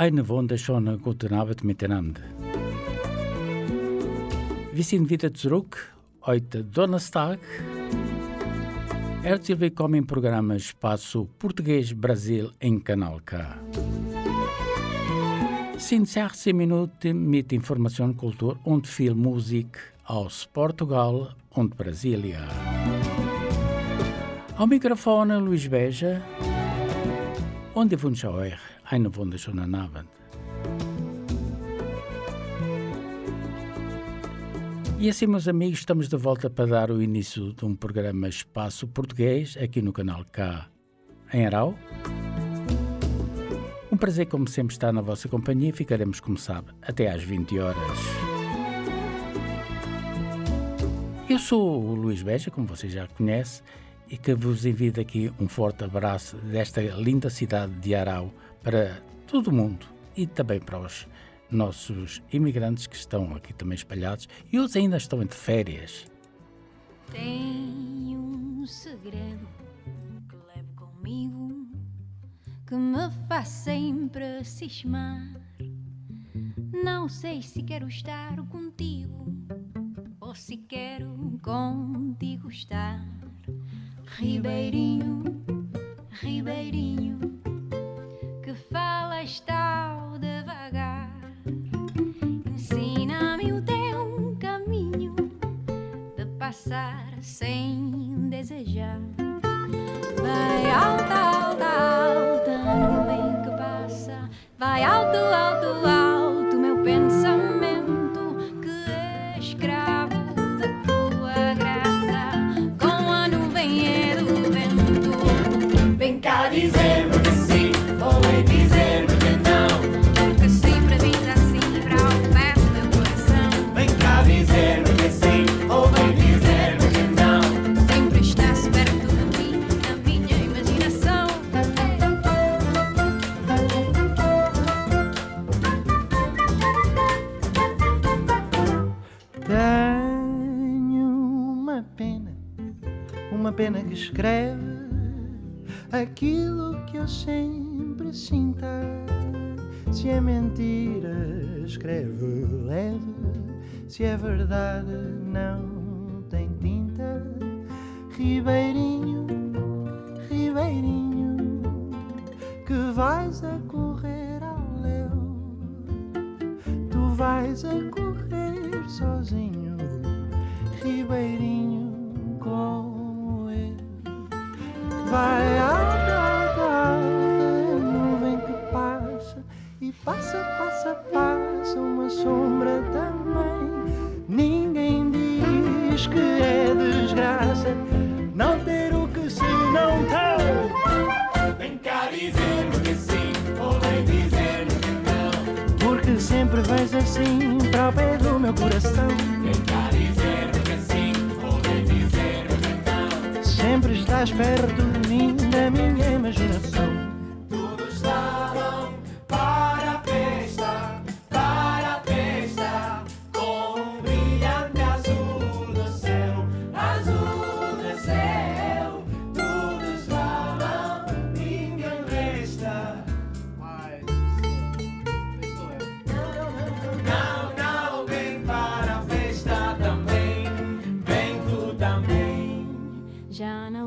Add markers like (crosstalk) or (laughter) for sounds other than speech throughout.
Einen wunderschönen guten Abend miteinander. Wir sind wieder zurück heute Donnerstag. Herzlich willkommen im Programm Espaço Português Brasil em Kanal K. Sind 16 Minuten mit Information, Kultur und viel Musik aus Portugal und Brasilia. Am Mikrofon Luís Beja ich wünsche euch einen wunderschönen Abend. E assim, meus amigos, estamos de volta para dar o início de um programa Espaço Português aqui no canal K em Arau. Um prazer, como sempre, estar na vossa companhia. Ficaremos, como sabe, até às 20 horas. Eu sou o Luís Beja, como você já conhece, e que vos envio aqui um forte abraço desta linda cidade de Arau para todo o mundo e também para os nossos imigrantes que estão aqui também espalhados e outros ainda estão entre férias. Tenho um segredo que levo comigo que me faz sempre cismar. Não sei se quero estar contigo ou se quero contigo estar. Ribeirinho, Ribeirinho, falas tal devagar. Ensina-me o teu caminho de passar sem desejar. Vai alta, alta, alta, nuvem que passa. Vai alto, alto, alto, aquilo que eu sempre sinta. Se é mentira, escreve leve. Se é verdade, não tem tinta. Ribeirinho, Ribeirinho, que vais a correr ao léu. Tu vais a correr sozinho, Ribeirinho, como eu. Vai alta, nuvem que passa e passa, passa, passa uma sombra também. Ninguém diz que é desgraça não ter o que se não tem. Vem cá dizer-me que sim vem dizer-me que não. Porque sempre vais assim para o pé do meu coração. Vem cá Sempre estás perto de mim, na minha imaginação.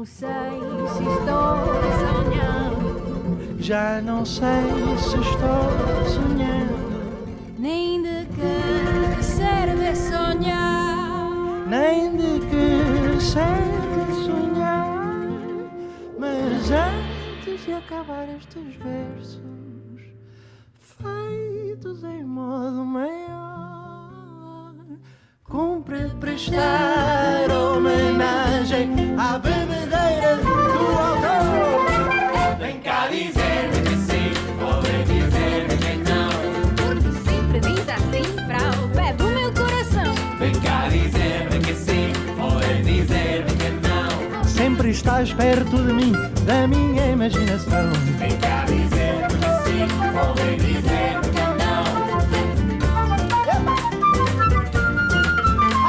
Não sei se estou sonhando, Já não sei se estou sonhando, nem de que serve sonhar. nem de que serve sonhar. Mas antes de acabar estes versos, feitos em modo maior, cumpre prestar homenagem mais perto de mim, da minha imaginação. Vem cá dizer que sim, ou vem dizer que não.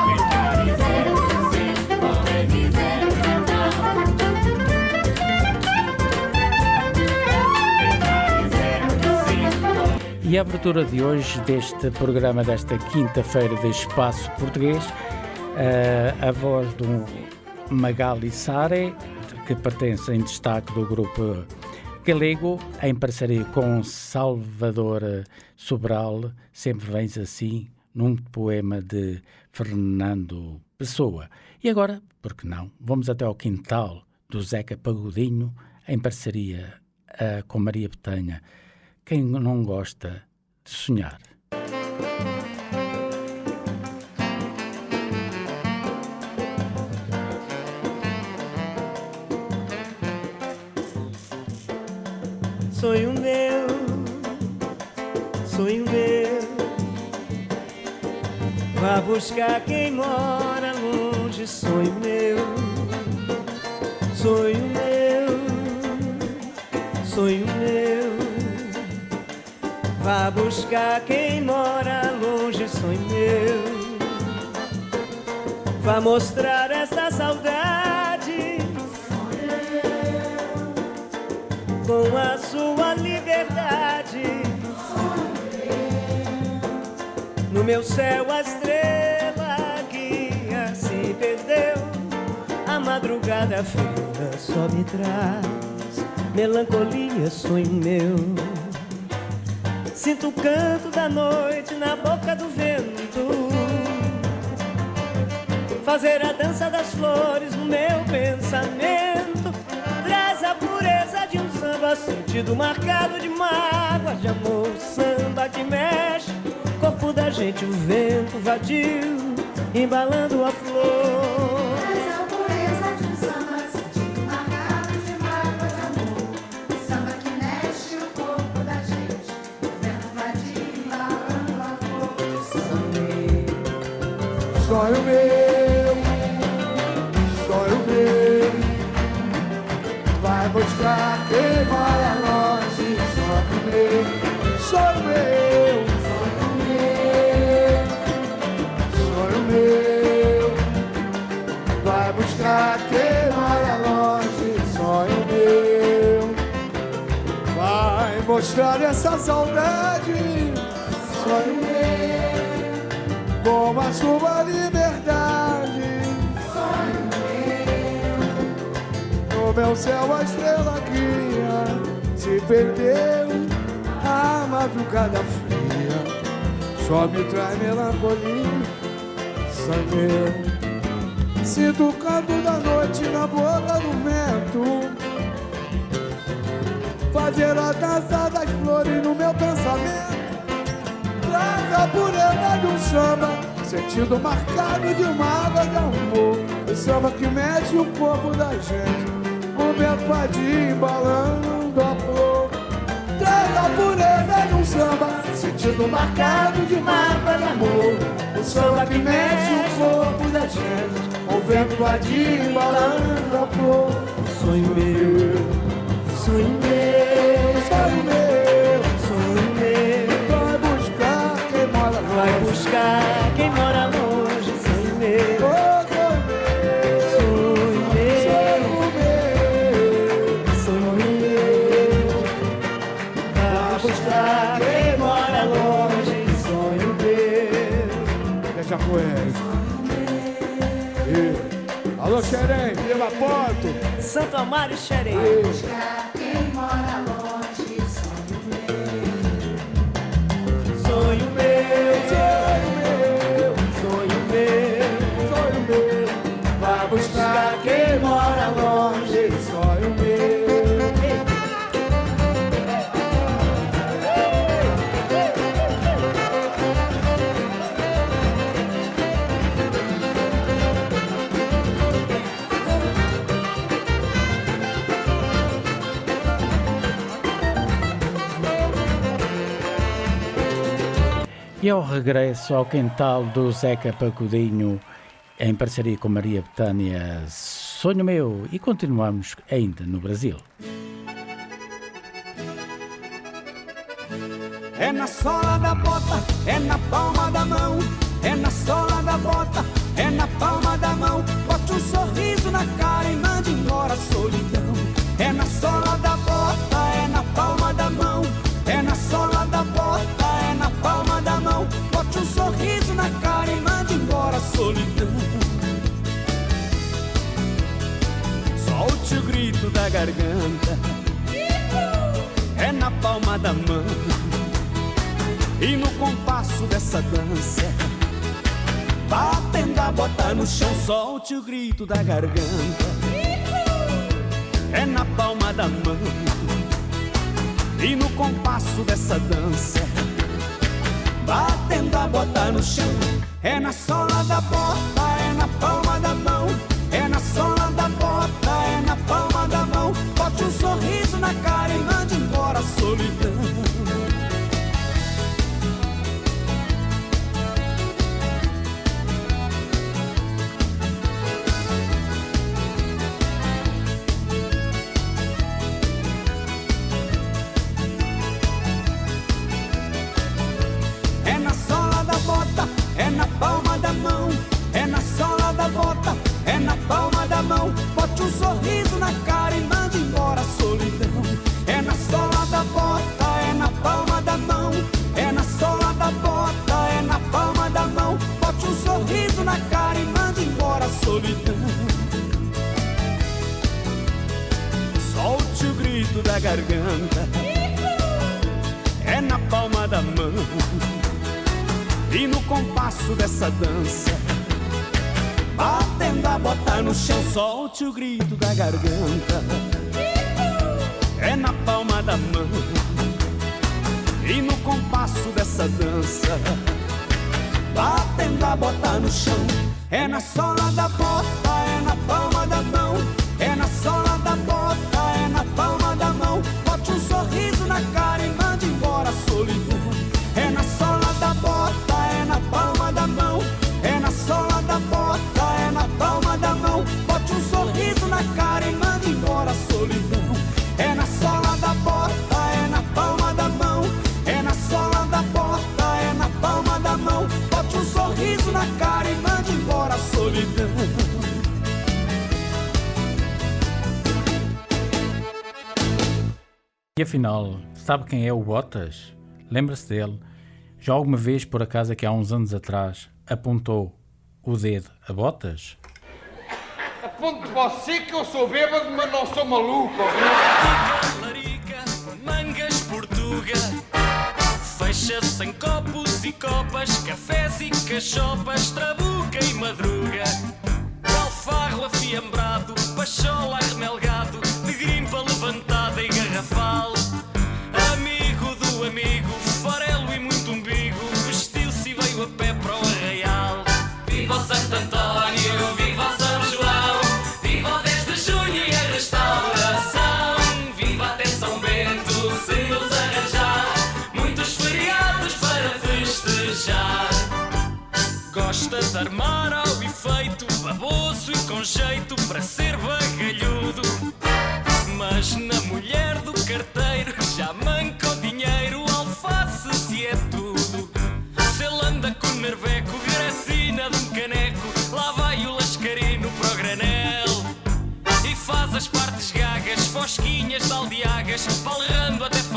Vem cá dizer que sim, ou vem dizer que não. Vem cá dizer que sim, E a abertura de hoje deste programa, desta quinta-feira de Espaço Português, eh, a voz do Magali Sare, que pertence em destaque do grupo galego, em parceria com Salvador Sobral, sempre vens assim, num poema de Fernando Pessoa. E agora, por que não, vamos até ao quintal do Zeca Pagodinho, em parceria eh, com Maria Betanha. Quem não gosta de sonhar? Sonho meu, sonho meu. Vá buscar quem mora longe, sonho meu, sonho meu, sonho meu. Vá buscar quem mora longe, sonho meu. Vá mostrar essa saudade com a sua liberdade. No meu céu a estrela guia se perdeu. A madrugada fria só me traz melancolia, sonho meu. Sinto o canto da noite na boca do vento. Fazer a dança das flores no meu pensamento samba Sentido marcado de mágoas de amor Samba que mexe Corpo da gente, o vento vadio Embalando a flor Traz a pureza de um samba, sentido marcado de mágoa de amor. Samba que mexe o corpo da gente, o vento vadio embalando a flor. Sonho meu, vai buscar quem mora longe. Sonho meu, sonho meu, sonho meu, vai buscar quem mora longe. Sonho meu, vai mostrar essa saudade. Sonho meu com a sua liberdade. No meu céu a estrela guia se perdeu. A madrugada fria só me traz melancolia. Sangue. Sinto o canto da noite na boca do vento. Fazer a dança das flores no meu pensamento traz a pureza de um samba, sentido marcado de mágoa de amor. O samba que mexe o corpo da gente, vento vadio embalando a flor. Traz a pureza de um samba, sentido marcado de mágoa de amor. O samba que mexe o corpo da gente, o vento vadio embalando a flor. Sonho meu, sonho meu, Sonho meu, Santo Amaro e Xerém meu regresso ao quintal do Zeca Pacudinho, em parceria com Maria Betânia, sonho meu, e continuamos ainda no Brasil. É na sola da bota, é na palma da mão, é na sola da bota, é na palma da mão. Bote um sorriso na cara e mande embora a solidão. É na sola da bota. o grito da garganta, é na palma da mão e no compasso dessa dança. Batendo a bota no chão, solte o grito da garganta, é na palma da mão e no compasso dessa dança. Batendo a bota no chão, é na sola da bota, é na palma da mão, é na sola da bota na cara e mande embora a solidão. Sabe quem é o Bottas? Lembra-se dele? Já alguma vez, por acaso, aqui há uns anos atrás, apontou o dedo a Bottas? Aponto você que eu sou bêbado, mas não sou maluco. Larica, mangas portuga, fecha-se em copos e copas, cafés e cachopas, trabuca e madruga, alfarro afiambrado, pachola remel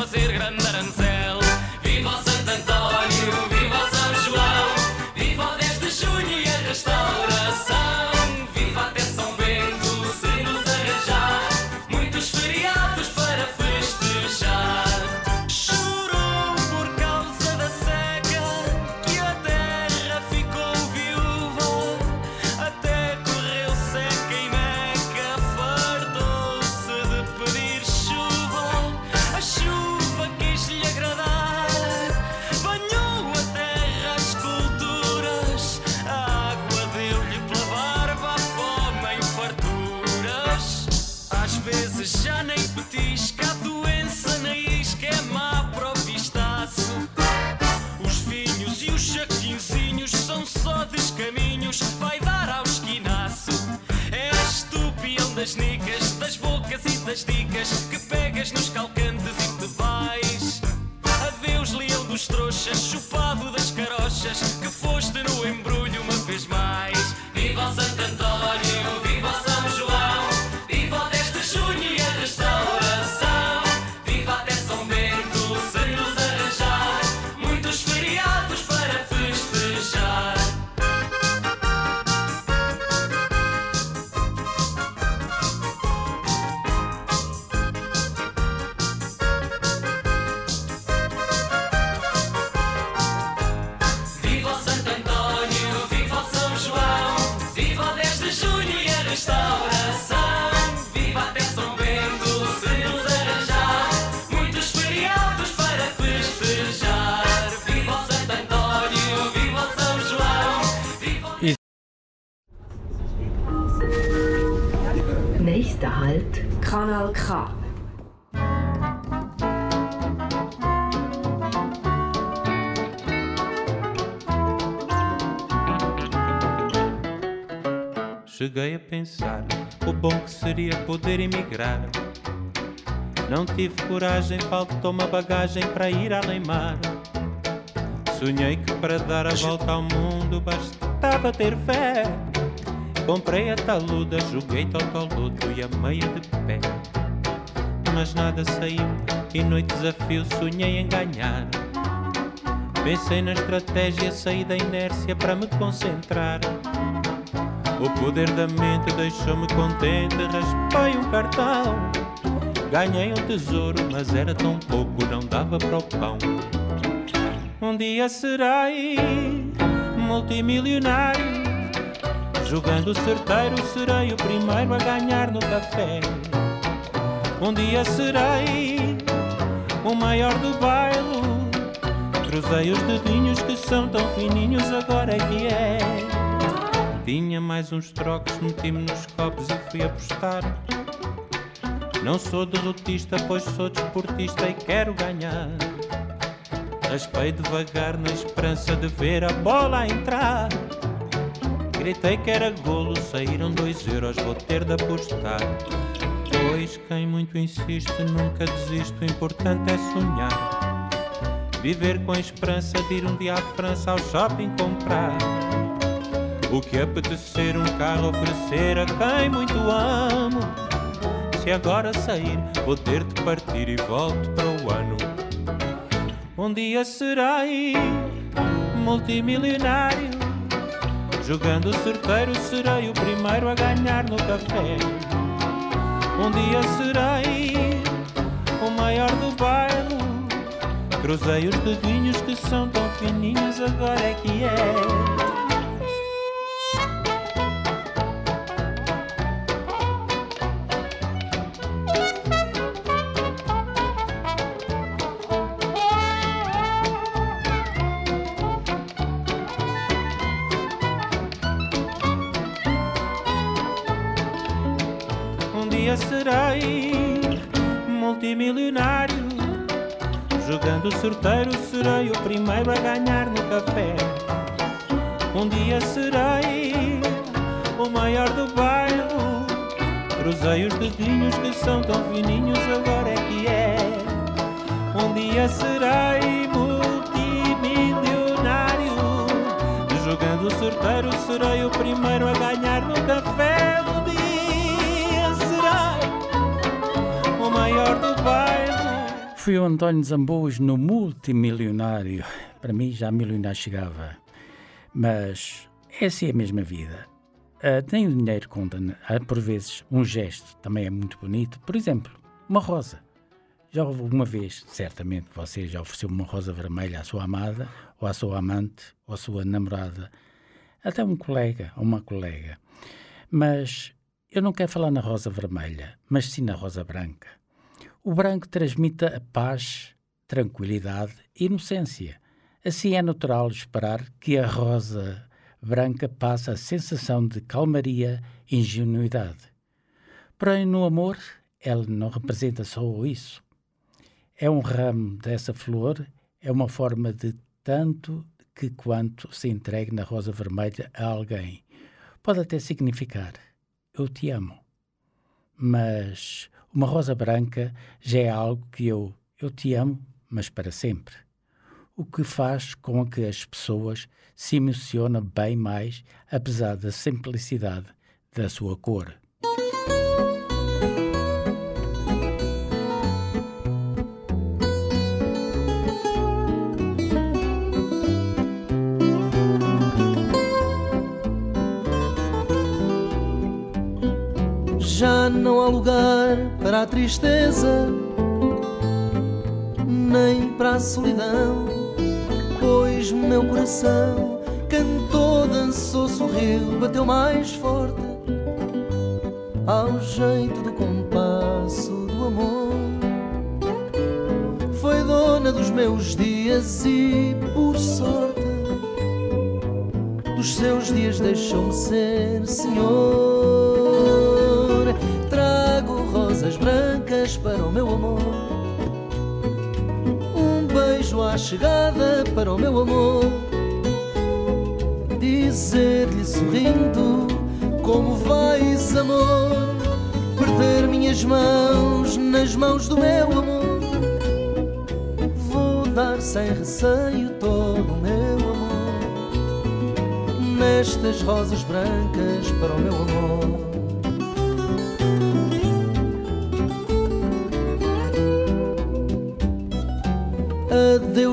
passeer grandar en cel. das nicas, das bocas e das dicas que pegas nos calcantes e te vais. Adeus, leão dos trouxas, chupado das carochas que foste no embrulho. Emigrar. Não tive coragem, faltou-me a bagagem para ir além mar. Sonhei que para dar a volta ao mundo bastava ter fé. Comprei a taluda, joguei totoludo e a meia de pé. Mas nada saiu e noite desafio sonhei em ganhar. Pensei na estratégia, saí da inércia para me concentrar. O poder da mente deixou-me contente, raspei um cartão. Ganhei um tesouro, mas era tão pouco, não dava para o pão. Um dia serei multimilionário. Jogando certeiro, serei o primeiro a ganhar no café. Um dia serei o maior do bairro. Cruzei os dedinhos que são tão fininhos, agora é que é. Tinha mais uns trocos, meti-me nos copos e fui apostar. Não sou derrotista, pois sou desportista e quero ganhar. Raspei devagar na esperança de ver a bola entrar. Gritei que era golo, saíram dois euros, vou ter de apostar. Pois quem muito insiste nunca desiste, o importante é sonhar. Viver com a esperança de ir um dia à França ao shopping comprar. O que apetecer um carro oferecer a quem muito amo. Se agora sair, vou ter de partir e volto para o ano. Um dia serei multimilionário. Jogando certeiro, serei o primeiro a ganhar no café. Um dia serei o maior do bairro. Cruzei os dedinhos que são tão fininhos, agora é que é. Certeiro, serei o primeiro a ganhar no café. Um dia serei o maior do bairro. Cruzei os dedinhos que são tão fininhos, agora é que é. Um dia serei multimilionário. Jogando certeiro, serei o primeiro a ganhar no café. Um dia serei o maior do bairro. Foi o António Zamboas no multimilionário. Para mim já milionário chegava. Mas é assim a mesma vida. Uh, o dinheiro conta. Uh, por vezes um gesto também é muito bonito. Por exemplo, uma rosa. Já alguma vez, certamente você já ofereceu uma rosa vermelha à sua amada, ou à sua amante, ou à sua namorada, até um colega ou uma colega. Mas eu não quero falar na rosa vermelha, mas sim na rosa branca. O branco transmite a paz, tranquilidade e inocência. Assim é natural esperar que a rosa branca passe a sensação de calmaria e ingenuidade. Porém, no amor, ela não representa só isso. É um ramo dessa flor, é uma forma de tanto que quanto se entregue na rosa vermelha a alguém. Pode até significar eu te amo. Mas uma rosa branca já é algo que eu eu te amo, mas para sempre. O que faz com que as pessoas se emocionem bem mais, apesar da simplicidade da sua cor. Não há lugar para a tristeza, nem para a solidão, pois meu coração cantou, dançou, sorriu, bateu mais forte, ao jeito do compasso do amor. Foi dona dos meus dias e, por sorte, dos seus dias deixou-me ser senhor. Brancas para o meu amor. Um beijo à chegada para o meu amor. Dizer-lhe sorrindo como vais, amor. Perder minhas mãos nas mãos do meu amor. Vou dar sem receio todo o meu amor nestas rosas brancas para o meu amor.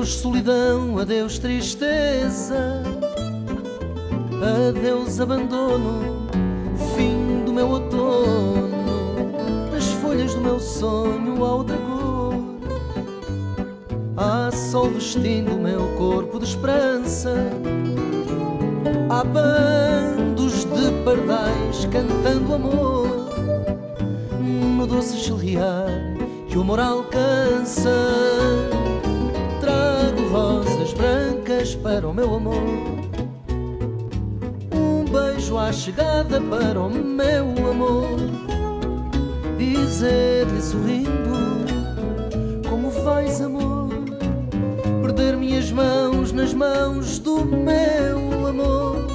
Adeus solidão, adeus tristeza, adeus abandono, fim do meu outono, nas folhas do meu sonho há outra cor. Há sol vestindo o meu corpo de esperança. Há bandos de pardais cantando amor. No doce chilrear que o amor alcança para o meu amor. Um beijo à chegada para o meu amor. Dizer-lhe sorrindo Como vais amor. Perder minhas mãos nas mãos do meu amor.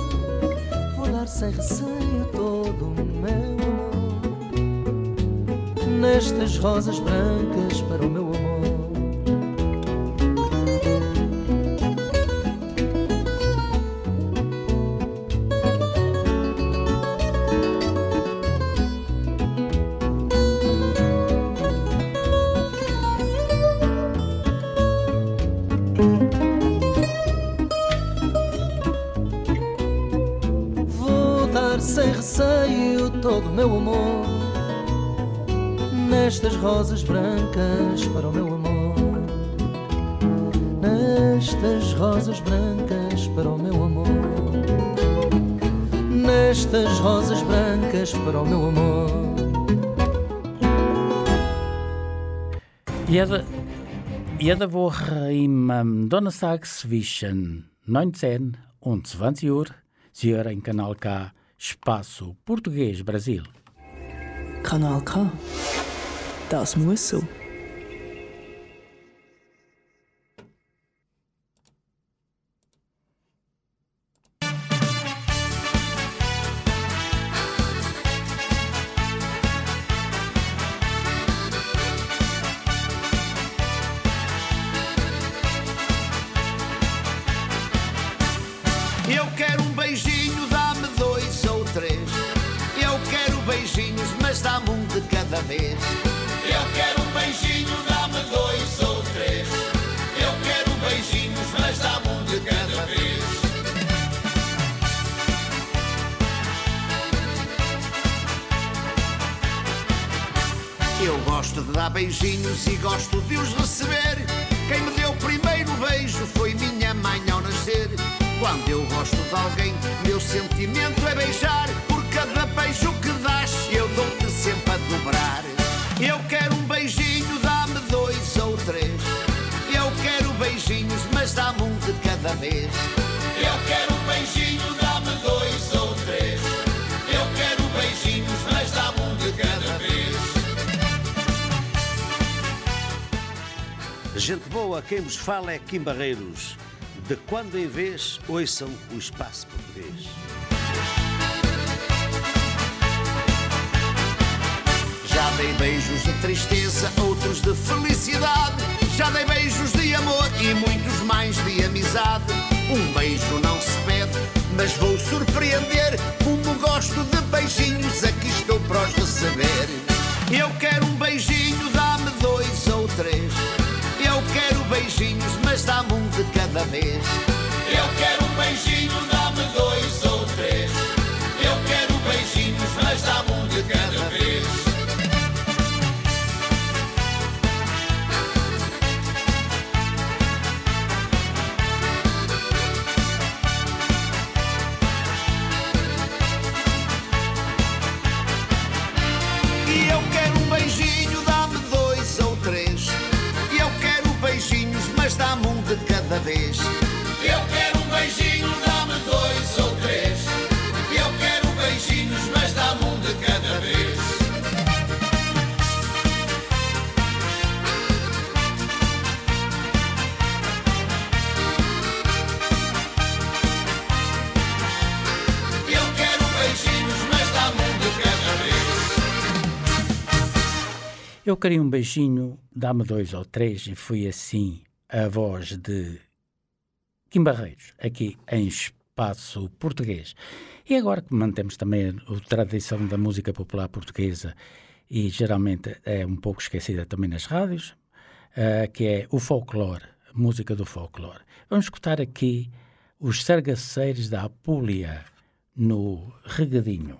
Vou dar sem receio todo o meu amor. Nestas rosas brancas para o meu amor Nestas rosas brancas para o meu amor Nestas rosas brancas para o meu amor Nestas rosas brancas para o meu amor Jede, jede Woche im ähm, Donnerstag zwischen 19 und 20 Uhr Sie hören Kanal K Espaço Português Brasil. Kanal K. So. Eu quero um beijinho, dá-me dois ou três. Eu quero beijinhos, mas dá-me um de cada vez. Dar beijinhos e gosto de os receber. Quem me deu o primeiro beijo foi minha mãe ao nascer. Quando eu gosto de alguém, meu sentimento é beijar. Por cada beijo que dás, eu dou-te sempre a dobrar. Eu quero um beijinho, dá-me dois ou três. Eu quero beijinhos, mas dá-me um de cada vez. Gente boa, quem vos fala é Kim Barreiros. De quando em vez, ouçam o espaço português. Já dei beijos de tristeza, outros de felicidade. Já dei beijos de amor e muitos mais de amizade. Um beijo não se pede, mas vou surpreender. Como gosto de beijinhos, aqui estou para os receber. Eu quero um beijinho, dá-me dois ou três. Quero beijinhos, mas dá-me um de cada vez. Eu quero um beijinho, dá-me Eu queria um beijinho, dá-me dois ou três, e foi assim a voz de Kim Barreiros, aqui em Espaço Português. E agora que mantemos também a tradição da música popular portuguesa, e geralmente é um pouco esquecida também nas rádios, eh, que é o folclore, música do folclore. Vamos escutar aqui os sargaceiros da Apulia no Regadinho.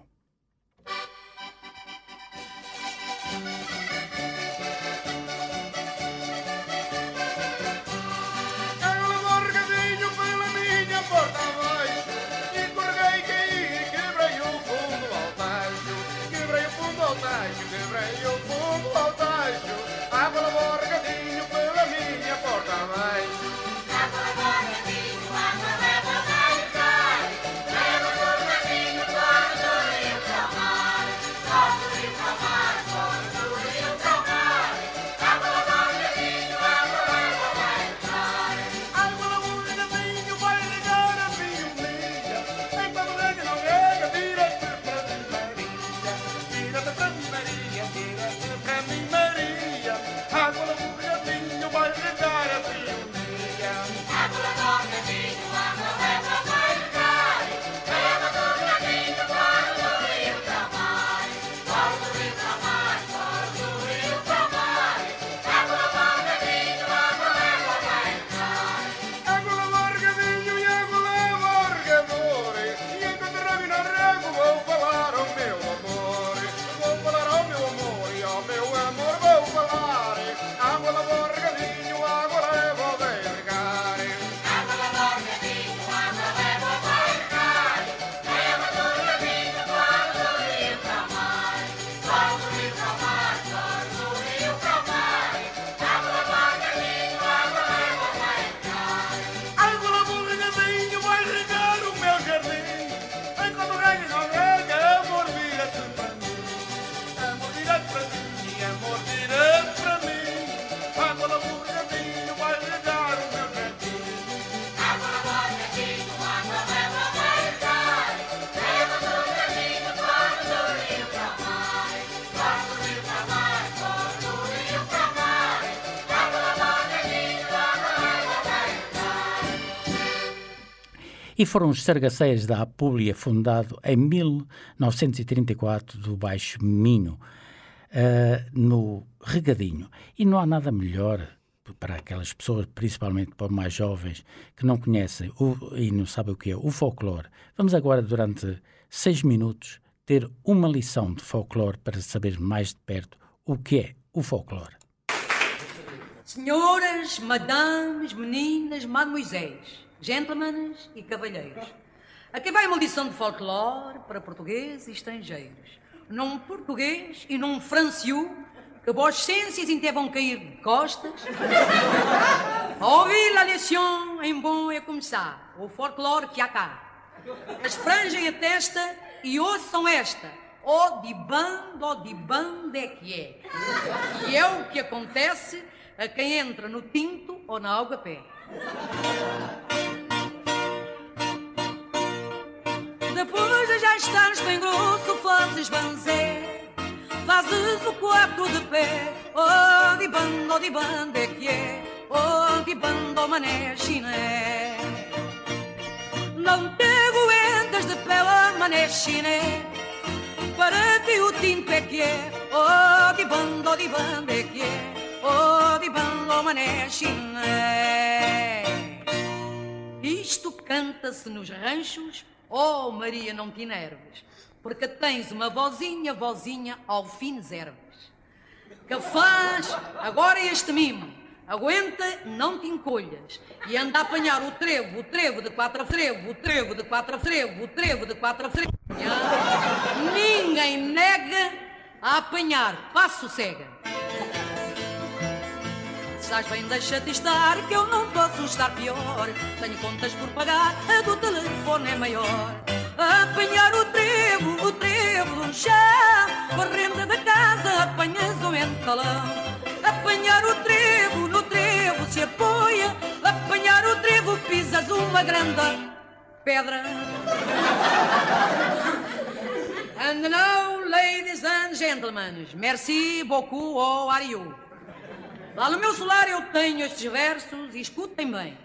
E foram os sargaceiros da Apulia, fundado em 1934 do Baixo Minho, eh, no Regadinho. E não há nada melhor para aquelas pessoas, principalmente para os mais jovens, que não conhecem o, e não sabem o que é o folclore. Vamos agora, durante seis minutos, ter uma lição de folclore para saber mais de perto o que é o folclore. Senhoras, madames, meninas, mademoiselles, gentlemen e cavalheiros. Aqui vai uma lição de folclore para portugueses e estrangeiros. Num português e num franciu, que vos ciências até vão cair de costas. (laughs) Ouvi la lição em bom é começar, o folclore que há cá. As franjem a testa e ouçam esta. O de bando, o de bando é que é. E é o que acontece a quem entra no tinto ou na água pé. Depois de já estares bem grosso, fazes banzé, fazes o quarto de pé. Oh, de bando, de bando é que é. Oh, de bando, mané chiné. Não te aguentas de oh, mané chiné. Para ti o tinto é que é. Oh, de bando, de bando é que é. Oh, de bando, mané chiné. Isto canta-se nos ranchos, oh Maria, não te enerves, porque tens uma vozinha, vozinha, ao fim ervas, que faz agora este mimo, aguenta, não te encolhas, e anda a apanhar o trevo, o trevo de quatro frevo, o trevo de quatro frevo, o trevo de quatro frevo. Ninguém nega a apanhar, passo cega. Estás bem, deixa-te estar, que eu não posso estar pior. Tenho contas por pagar, a do telefone é maior. Apanhar o trevo, o trevo do chão, correndo da casa, apanhas o entalão. Apanhar o trevo, no trevo se apoia. Apanhar o trevo, pisas uma grande pedra. And now ladies and gentlemen, merci beaucoup, how are you? Lá no meu celular eu tenho estes versos e escutem bem.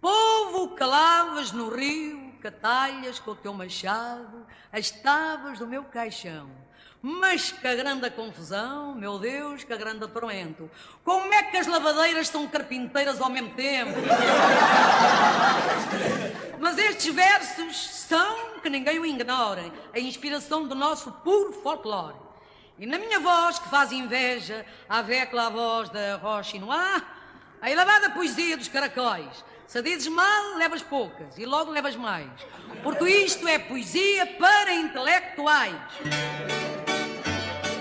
Povo que lavas no rio, que talhas com o teu machado as tábuas do meu caixão. Mas que grande confusão, meu Deus, que grande tormento. Como é que as lavadeiras são carpinteiras ao mesmo tempo? Mas estes versos são, que ninguém o ignore, a inspiração do nosso puro folclore. E na minha voz, que faz inveja, à vecla a voz da rocha Inoá, a elevada poesia dos caracóis. Se dizes mal, levas poucas e logo levas mais. Porque isto é poesia para intelectuais.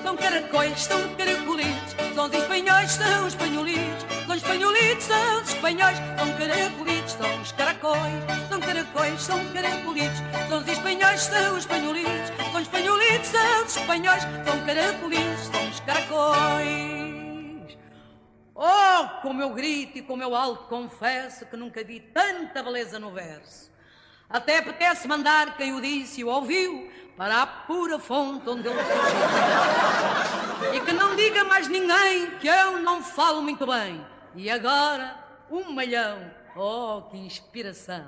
São caracóis, são caracolitos, são os espanhóis, são os espanholitos, são os espanholitos, são os espanhóis, são caracolitos, são os caracóis, são caracóis, são caracolitos, são os espanhóis, são os espanholitos, são os espanholitos, os espanhóis, são caracolitos, são os caracóis. Oh, como eu grito e como eu alto confesso que nunca vi tanta beleza no verso. Até apetece mandar quem o disse e o ouviu para a pura fonte onde ele surgiu. E que não diga mais ninguém que eu não falo muito bem. E agora, um malhão. Oh, que inspiração.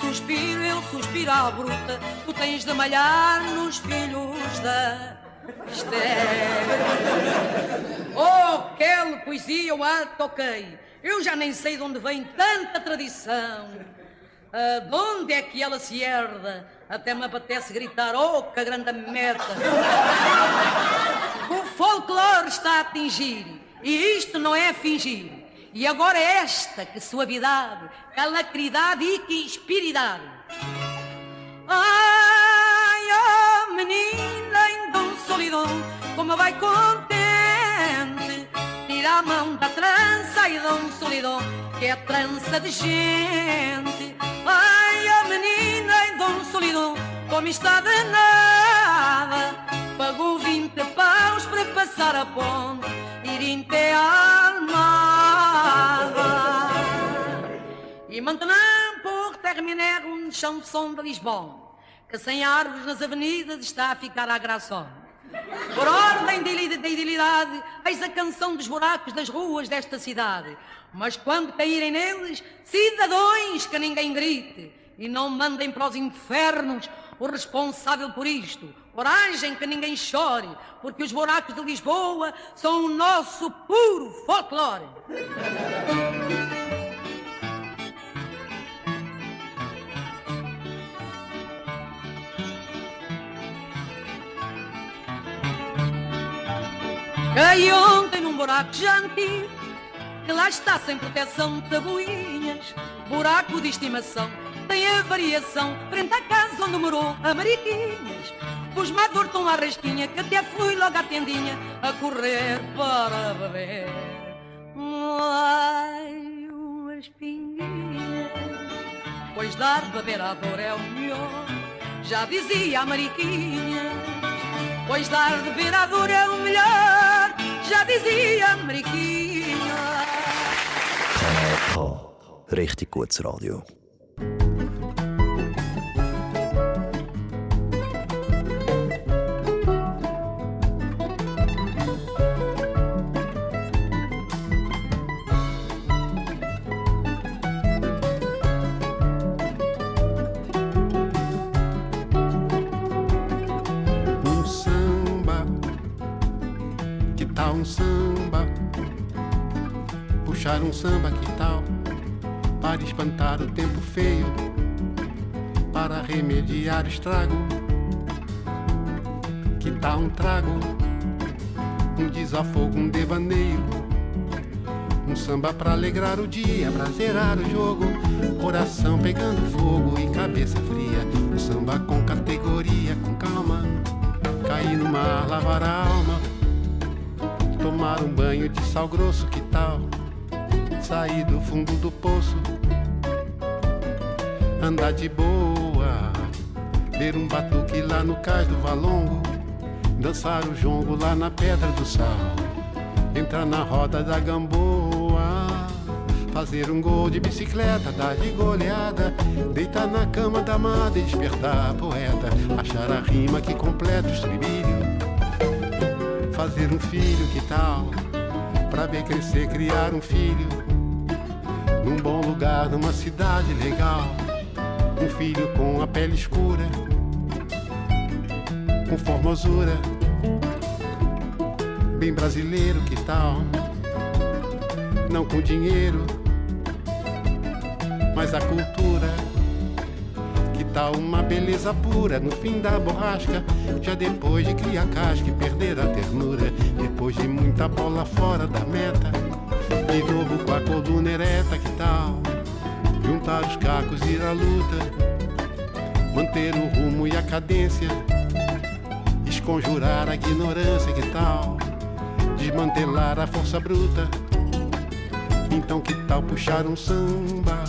Suspiro, eu suspiro à bruta, tu tens de malhar nos filhos da Esther. Oh, aquela poesia eu a toquei, eu já nem sei de onde vem tanta tradição. Ah, de onde é que ela se herda? Até me apetece gritar, oh, que grande meta! O folclore está a atingir, e isto não é fingir. E agora é esta que suavidade, alacridade e que inspiridade. Ai, oh menina em Dom Solidão, como vai contente, tira a mão da trança e Dom Solidão, que é trança de gente. Ai, oh menina em Dom Solidão, como está danada, pagou 20 paus para passar a ponte, ir até Almada. E maintenant pour terminer une chanson de Lisbonne, que sem árvores nas avenidas está a ficar à gração. Por ordem de idilidade, eis a canção dos buracos das ruas desta cidade. Mas quando caírem neles, cidadãos que ninguém grite, e não mandem para os infernos o responsável por isto. Coragem que ninguém chore, porque os buracos de Lisboa são o nosso puro folclore. Caí ontem num buraco já antigo, que lá está sem proteção de tabuinhas. Buraco de estimação, tem a variação, frente à casa onde morou a Mariquinhas. Pus-me à dor tão que até fui logo à tendinha, a correr para beber. Ai, umas pinguinhas, pois dar beber à dor é o melhor. Já dizia a Mariquinha, pois dar de beber à dor é o melhor. Já dizia a Mariquinha. Richtig gutes Radio. Um samba? Puxar um samba, que tal? Para espantar o tempo feio, para remediar o estrago. Que tal um trago? Um desafogo, um devaneio. Um samba pra alegrar o dia, pra zerar o jogo. Coração pegando fogo e cabeça fria. Um samba com categoria, com calma. Cair no mar, lavar a alma. Tomar um banho de sal grosso, que tal? Sair do fundo do poço. Andar de boa, Ver um batuque lá no cais do Valongo, dançar o jongo lá na Pedra do Sal, entrar na roda da Gamboa, fazer um gol de bicicleta, dar de goleada, deitar na cama da amada e despertar a poeta, achar a rima que completa o estribilho, fazer um filho, que tal? Pra ver crescer, criar um filho, num bom lugar, numa cidade legal. Um filho com a pele escura, com formosura, bem brasileiro, que tal? Não com dinheiro, mas a cultura. Que tal uma beleza pura no fim da borrasca? Já depois de criar casca e perder a ternura, depois de muita bola fora da meta, de novo com a coluna ereta, que tal? juntar os cacos e ir à luta, manter o rumo e a cadência, esconjurar a ignorância, que tal? Desmantelar a força bruta. Então que tal puxar um samba?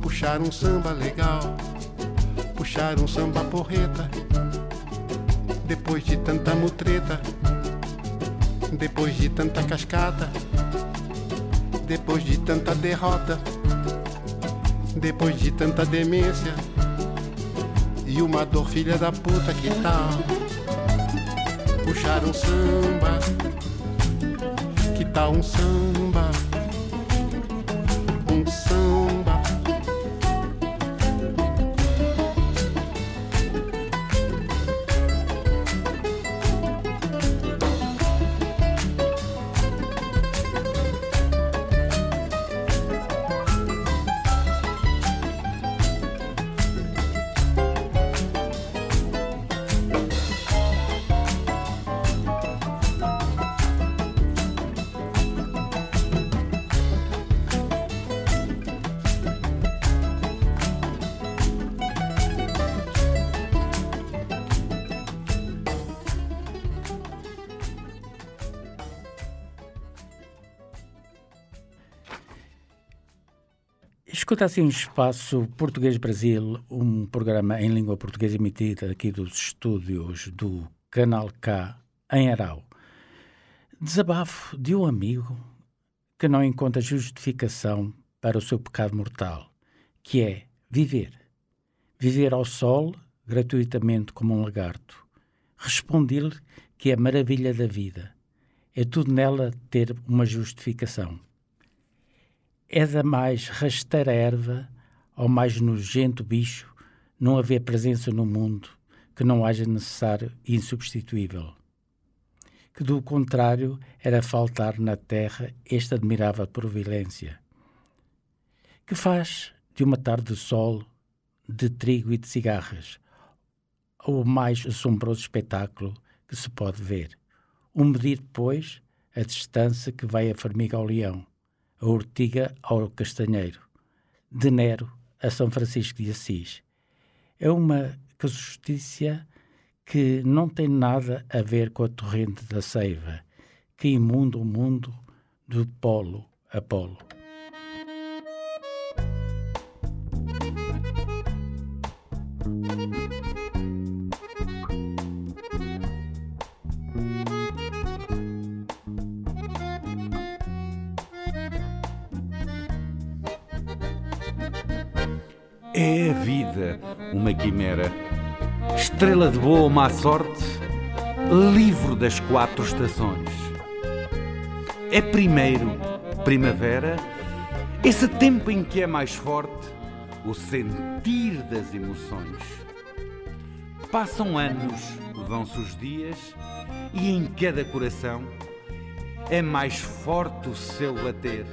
Puxar um samba legal, puxar um samba porreta. Depois de tanta mutreta, depois de tanta cascata, depois de tanta derrota depois de tanta demência e uma dor filha da puta que tal puxar um samba que tal um samba um samba Escuta assim um espaço Português Brasil, um programa em língua portuguesa emitido aqui dos estúdios do Canal K em Arau. Desabafo de um amigo que não encontra justificação para o seu pecado mortal, que é viver. Viver ao sol, gratuitamente como um lagarto. Respondi-lhe que é a maravilha da vida. É tudo nela ter uma justificação é da mais rasteira erva ao mais nojento bicho não haver presença no mundo que não haja necessário e insubstituível. Que do contrário era faltar na terra esta admirável providência. Que faz de uma tarde de sol, de trigo e de cigarras, o mais assombroso espetáculo que se pode ver. Um medir depois a distância que vai a formiga ao leão a Ortiga ao Castanheiro, de Nero a São Francisco de Assis. É uma justiça que não tem nada a ver com a torrente da seiva, que imunda o mundo do polo a polo. Estrela de boa ou má sorte, livro das quatro estações. É primeiro primavera, esse tempo em que é mais forte o sentir das emoções. Passam anos, vão-se os dias, e em cada coração é mais forte o seu bater.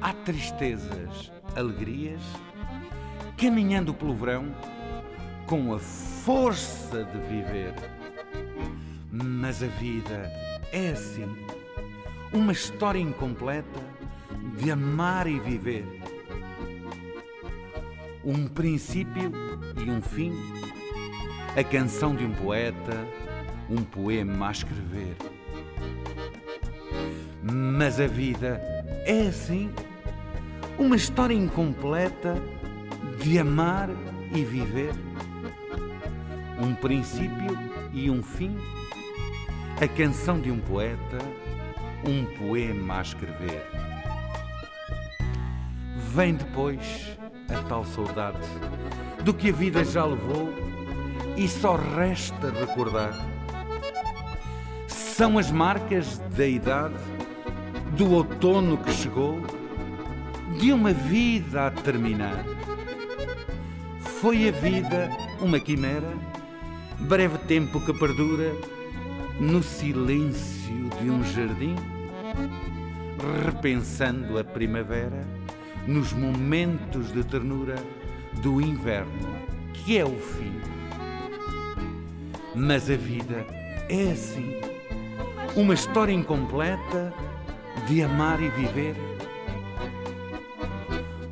Há tristezas, alegrias, caminhando pelo verão com a força de viver. Mas a vida é assim, uma história incompleta de amar e viver. Um princípio e um fim, a canção de um poeta, um poema a escrever. Mas a vida é assim, uma história incompleta de amar e viver, um princípio e um fim, a canção de um poeta, um poema a escrever. Vem depois a tal saudade do que a vida já levou e só resta recordar. São as marcas da idade, do outono que chegou, de uma vida a terminar. Foi a vida uma quimera, breve tempo que perdura no silêncio de um jardim, repensando a primavera nos momentos de ternura do inverno, que é o fim. Mas a vida é assim, uma história incompleta de amar e viver.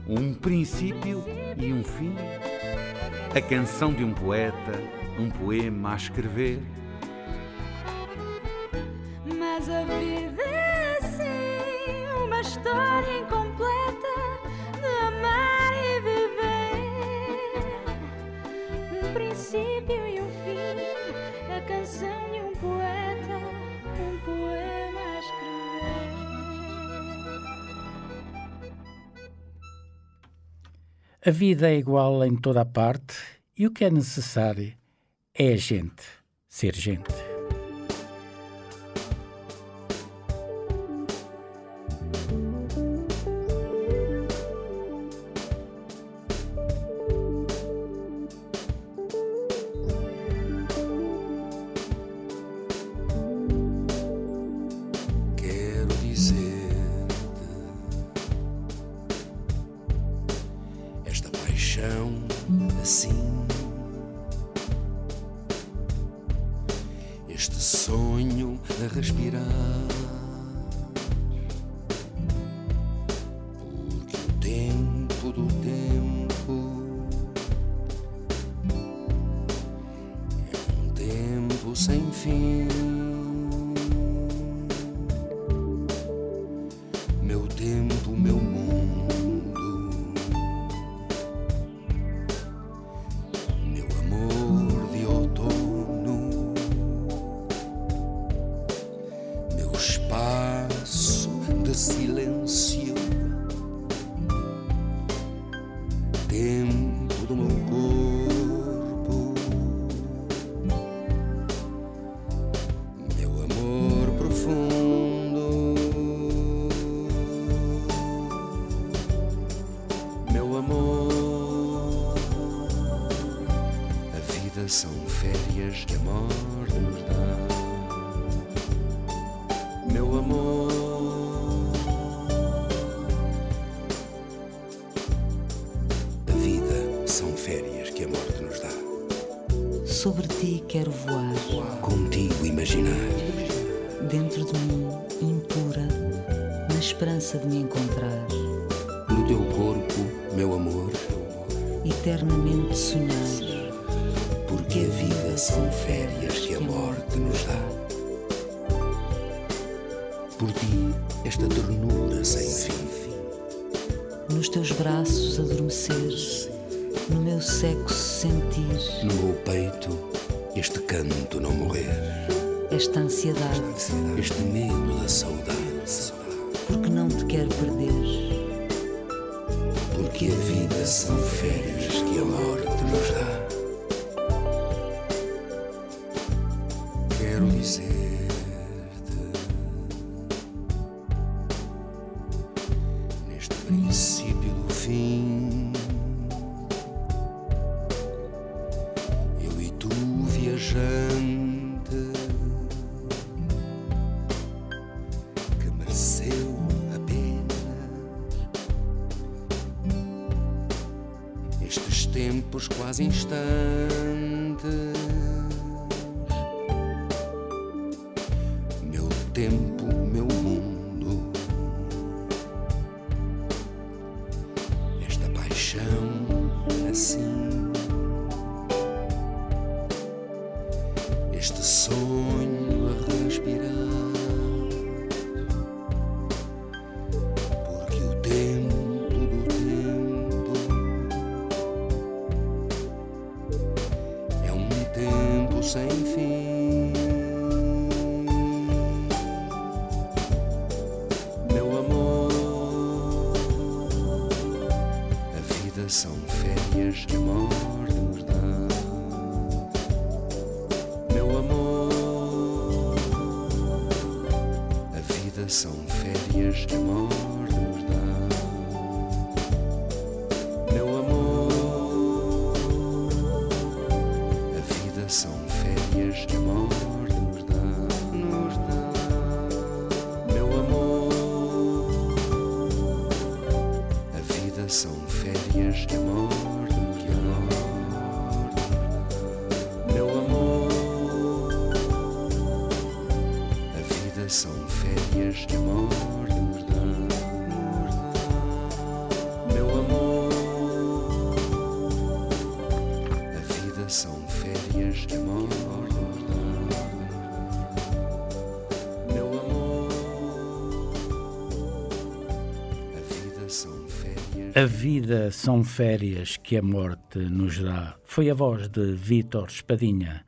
Um princípio e um fim, a canção de um poeta, um poema a escrever. Mas a vida é assim, uma história incompleta de amar e viver. Um princípio e um fim, a canção de um poeta, um poema a escrever. A vida é igual em toda a parte e o que é necessário é gente ser gente. Fim. Quero voar, Contigo imaginar, dentro de mim, impura, na esperança de me encontrar, no teu corpo, meu amor, eternamente sonhar. porque a vida são férias que a morte nos dá. Por ti, esta ternura sem fim. Nos teus braços adormecer, no meu sexo sentir. No meu peito, este canto não morrer. esta ansiedade, Este medo da saudade. porque não te quero perder. Porque a vida são férias que a morte nos dá. Quero dizer-te neste princípio quase nos dá. Meu amor, a vida são férias. A vida são férias que a morte nos dá. Foi a voz de Vítor Espadinha.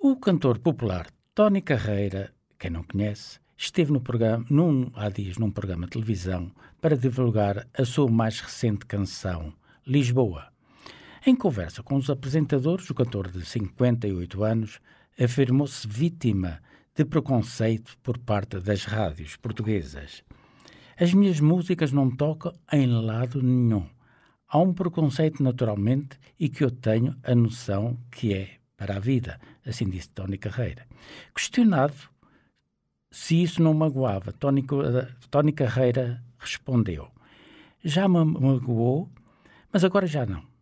O cantor popular Tony Carreira, quem não conhece, esteve no programa, num, há dias num programa de televisão para divulgar a sua mais recente canção, Lisboa. Em conversa com os apresentadores, o cantor de 58 anos afirmou-se vítima de preconceito por parte das rádios portuguesas. As minhas músicas não tocam em lado nenhum. Há um preconceito naturalmente e que eu tenho a noção que é para a vida, assim disse Tony Carreira. Questionado se isso não magoava, Tony, Tony Carreira respondeu: Já me magoou, mas agora já não.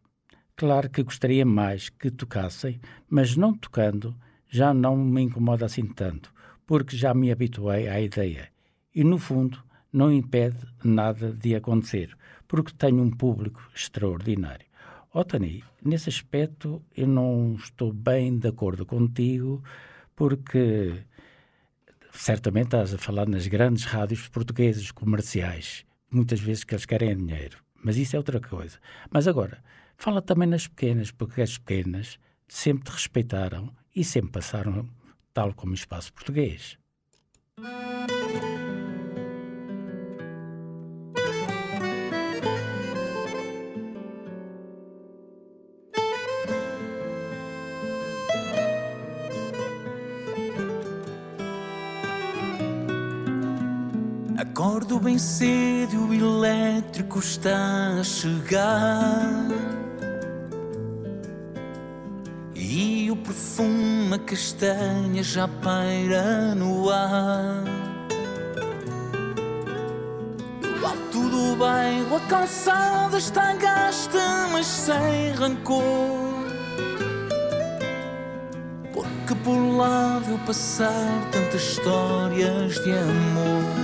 Claro que gostaria mais que tocassem, mas não tocando já não me incomoda assim tanto, porque já me habituei à ideia. E no fundo, não impede nada de acontecer, porque tenho um público extraordinário. Oh, nesse aspecto eu não estou bem de acordo contigo, porque certamente estás a falar nas grandes rádios portuguesas comerciais, muitas vezes que eles querem dinheiro, mas isso é outra coisa. Mas agora, fala também nas pequenas, porque as pequenas sempre respeitaram e sempre passaram tal como o espaço português. Acordo bem cedo, o elétrico está a chegar. E o perfume a castanha já paira no ar. No alto do bairro a calçada está gasta, mas sem rancor. Porque por lá viu passar tantas histórias de amor.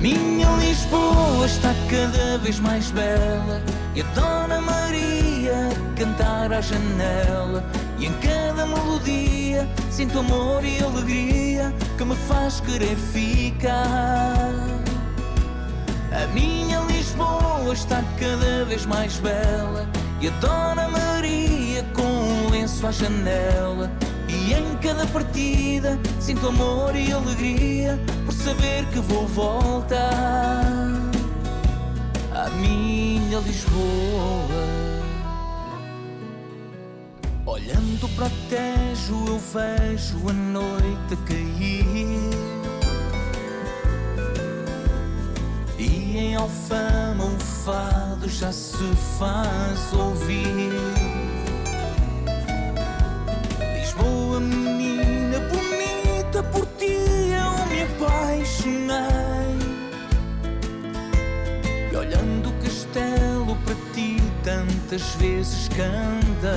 Minha Lisboa está cada vez mais bela. E a Dona Maria cantar à janela. E em cada melodia sinto amor e alegria Que me faz querer ficar. A minha Lisboa está cada vez mais bela. E a Dona Maria com um lenço à janela. E em cada partida sinto amor e alegria saber que vou voltar à minha Lisboa. Olhando para o Tejo, eu vejo a noite cair. E em Alfama o fado já se faz ouvir. Tantas vezes cantei.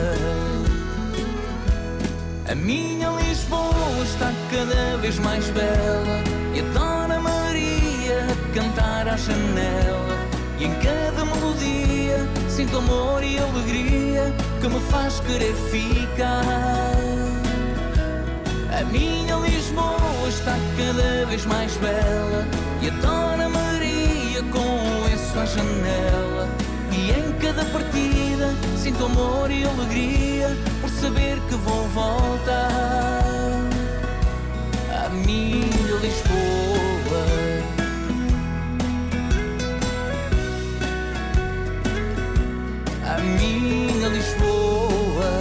A minha Lisboa está cada vez mais bela E a Dona Maria cantar à janela. E em cada melodia sinto amor e alegria Que me faz querer ficar. A minha Lisboa está cada vez mais bela E a Dona Maria com o lenço à janela e em cada partida sinto amor e alegria por saber que vou voltar à minha Lisboa. À minha Lisboa.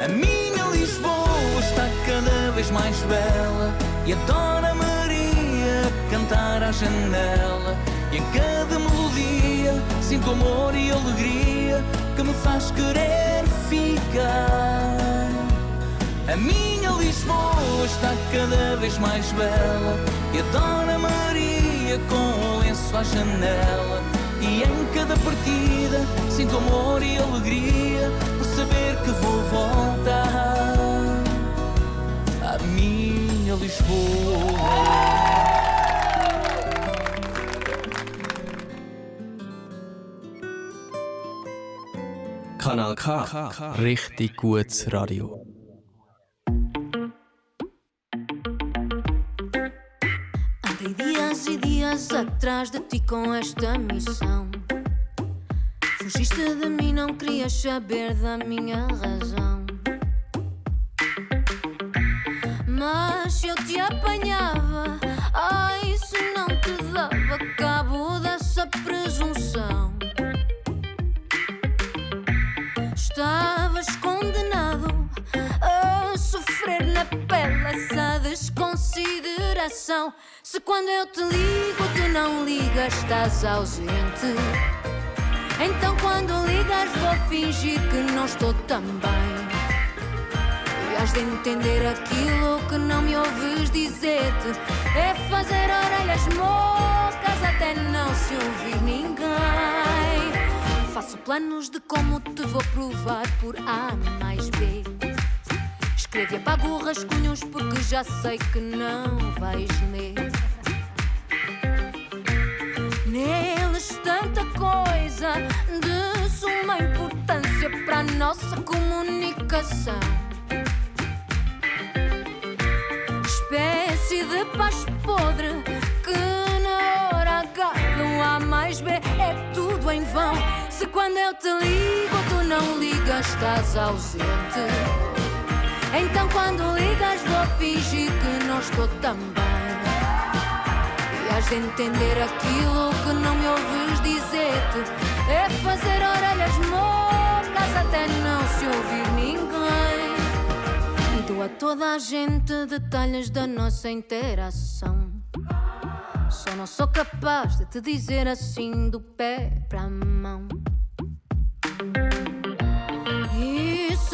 A minha Lisboa está cada vez mais bela e adoro à janela. E em cada melodia sinto amor e alegria que me faz querer ficar. A minha Lisboa está cada vez mais bela e a Dona Maria com o lenço à janela. E em cada partida sinto amor e alegria por saber que vou voltar à minha Lisboa. Kanal K. Richtig gutes Radio. Andei dias e dias atrás de ti com esta missão. Fugiste de mim, não querias saber da minha razão. Mas eu te apanhava, pele essa desconsideração. Se quando eu te ligo, tu não ligas, estás ausente. Então quando ligas, vou fingir que não estou também. E has de entender aquilo que não me ouves dizer-te. É fazer orelhas mocas até não se ouvir ninguém. Faço planos de como te vou provar por A mais B. Escrevo e apago rascunhos porque já sei que não vais ler. Neles tanta coisa de suma importância para a nossa comunicação. Espécie de paz podre que na hora H do A mais B é tudo em vão. Se quando eu te ligo tu não ligas, estás ausente. Então quando ligas vou fingir que não estou também. E has de entender aquilo que não me ouves dizer-te. É fazer orelhas mocas até não se ouvir ninguém. E dou a toda a gente detalhes da nossa interação. Só não sou capaz de te dizer assim do pé para a mão.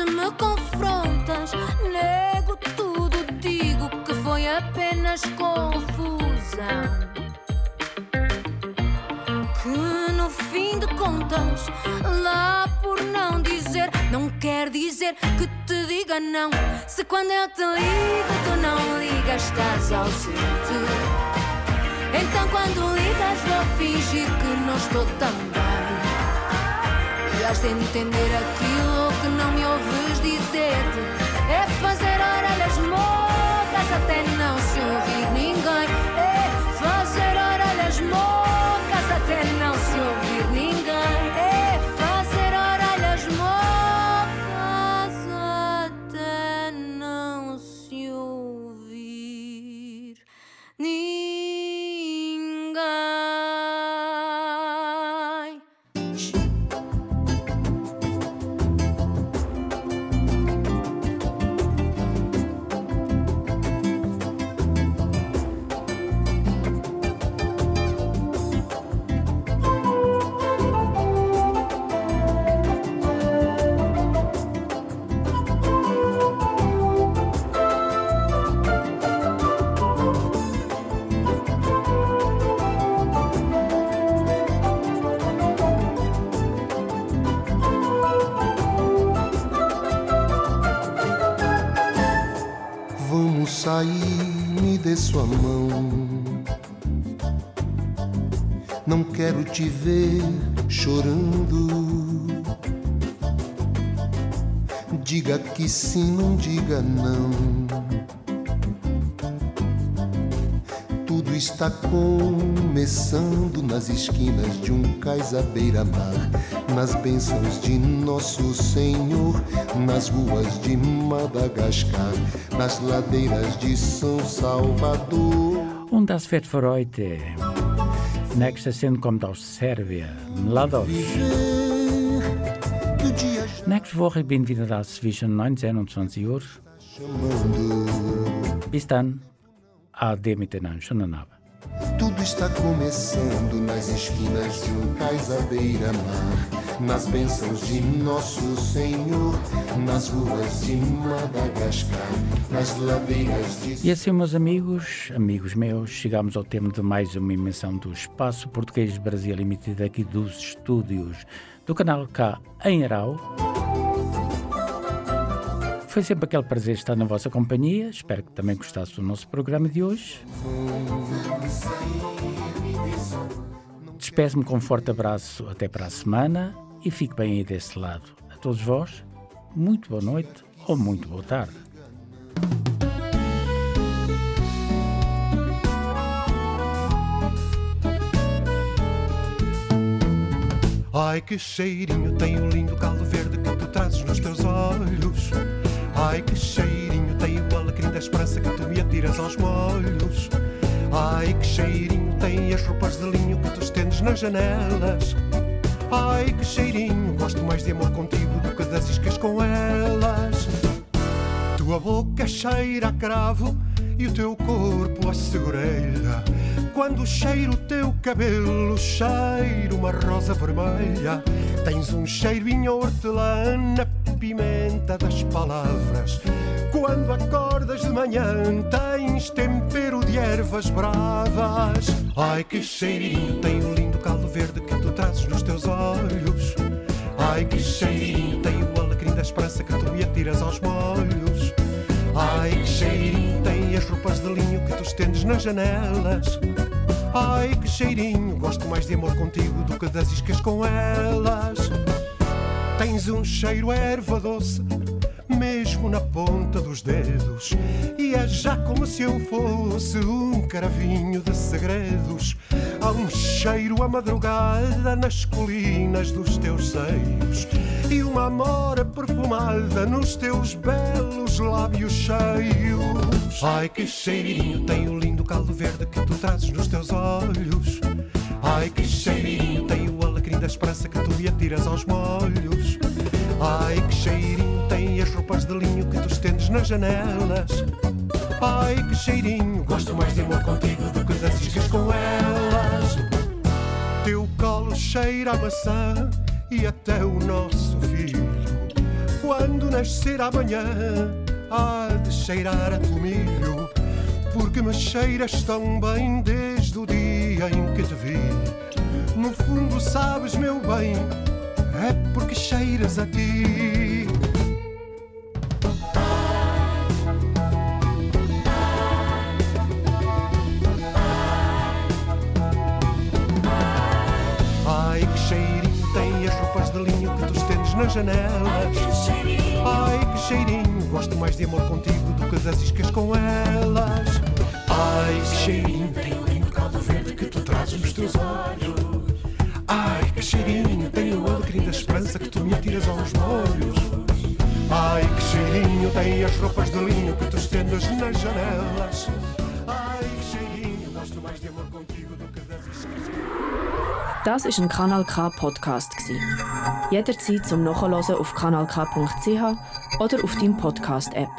Se me confrontas, nego tudo, digo que foi apenas confusão. Que no fim de contas, lá por não dizer, não quer dizer que te diga não. Se quando eu te ligo, tu não ligas, estás ausente. Então quando ligas, vou fingir que não estou também. E de entender aquilo que não me ouves dizer-te. É fazer orelhas mocas até não se ouvir ninguém. Que sim, não diga não. Tudo está começando nas esquinas de um cais à beira-mar, nas bênçãos de Nosso Senhor, nas ruas de Madagascar, nas ladeiras de São Salvador. Und das wird für heute. Nächstes sind kommt aus Serbien, Mladoš. Nächste Woche bin wieder da zwischen 19 und 20 Uhr. Bis dann. Ade miteinander. Tudo está começando nas esquinas de um cais à beira-mar, nas bênçãos de Nosso Senhor, nas ruas de Madagascar, nas ladeiras de E assim, meus amigos, amigos meus, chegamos ao tema de mais uma emissão do Espaço Português Brasil Limited aqui dos estúdios do canal K em Arau. Foi sempre aquele prazer estar na vossa companhia. Espero que também gostasse do nosso programa de hoje. Despeço-me com um forte abraço até para a semana e fique bem aí desse lado. A todos vós, muito boa noite ou muito boa tarde. Ai que cheirinho tem o lindo caldo verde que tu trazes nos teus olhos. Ai que cheirinho tem o alecrim da esperança que tu me atiras aos molhos. Ai que cheirinho tem as roupas de linho que tu estendes nas janelas. Ai que cheirinho, gosto mais de amor contigo do que das iscas com elas. Tua boca cheira a cravo e o teu corpo a segurelha. Quando cheiro o teu cabelo, cheiro uma rosa vermelha. Tens um cheirinho hortelã, pimenta das palavras. Quando acordas de manhã, tens tempero de ervas bravas. Ai que cheirinho tem o lindo caldo verde que tu trazes nos teus olhos. Ai que cheirinho tem o alecrim da esperança que tu me atiras aos molhos. Ai que cheirinho tem as roupas de linho que tu estendes nas janelas. Ai que cheirinho, gosto mais de amor contigo do que das iscas com elas. Tens um cheiro a erva doce, mesmo na ponta dos dedos. E é já como se eu fosse um caravinho de segredos. Há um cheiro a madrugada nas colinas dos teus seios. E uma amora perfumada nos teus belos lábios cheios. Ai que cheirinho tem o lindo caldo verde que tu trazes nos teus olhos. Ai que cheirinho da esperança que tu me atiras aos molhos. Ai que cheirinho tem as roupas de linho que tu estendes nas janelas. Ai que cheirinho, gosto mais de amor contigo do que das iscas com elas. Teu colo cheira a maçã e até o nosso filho. Quando nascer amanhã, há de cheirar a tomilho. Porque me cheiras tão bem desde o dia em que te vi. No fundo, sabes, meu bem, é porque cheiras a ti. Ai que cheirinho tem as roupas de linho que tu estendes nas janelas. Ai que cheirinho, gosto mais de amor contigo do que das iscas com elas. Ai que cheirinho tem o lindo caldo verde que tu trazes nos teus olhos. Que cheirinho tem o alecrim da esperança que tu me atiras aos molhos. Ai que cheirinho tem as roupas de linho que tu estendes nas janelas. Ai que cheirinho, gosto mais de amor contigo do que das iscas. Das ist ein Kanal K Podcast gsi. Jederzeit zum Nachhören auf kanalk.ch oder auf deinem Podcast App.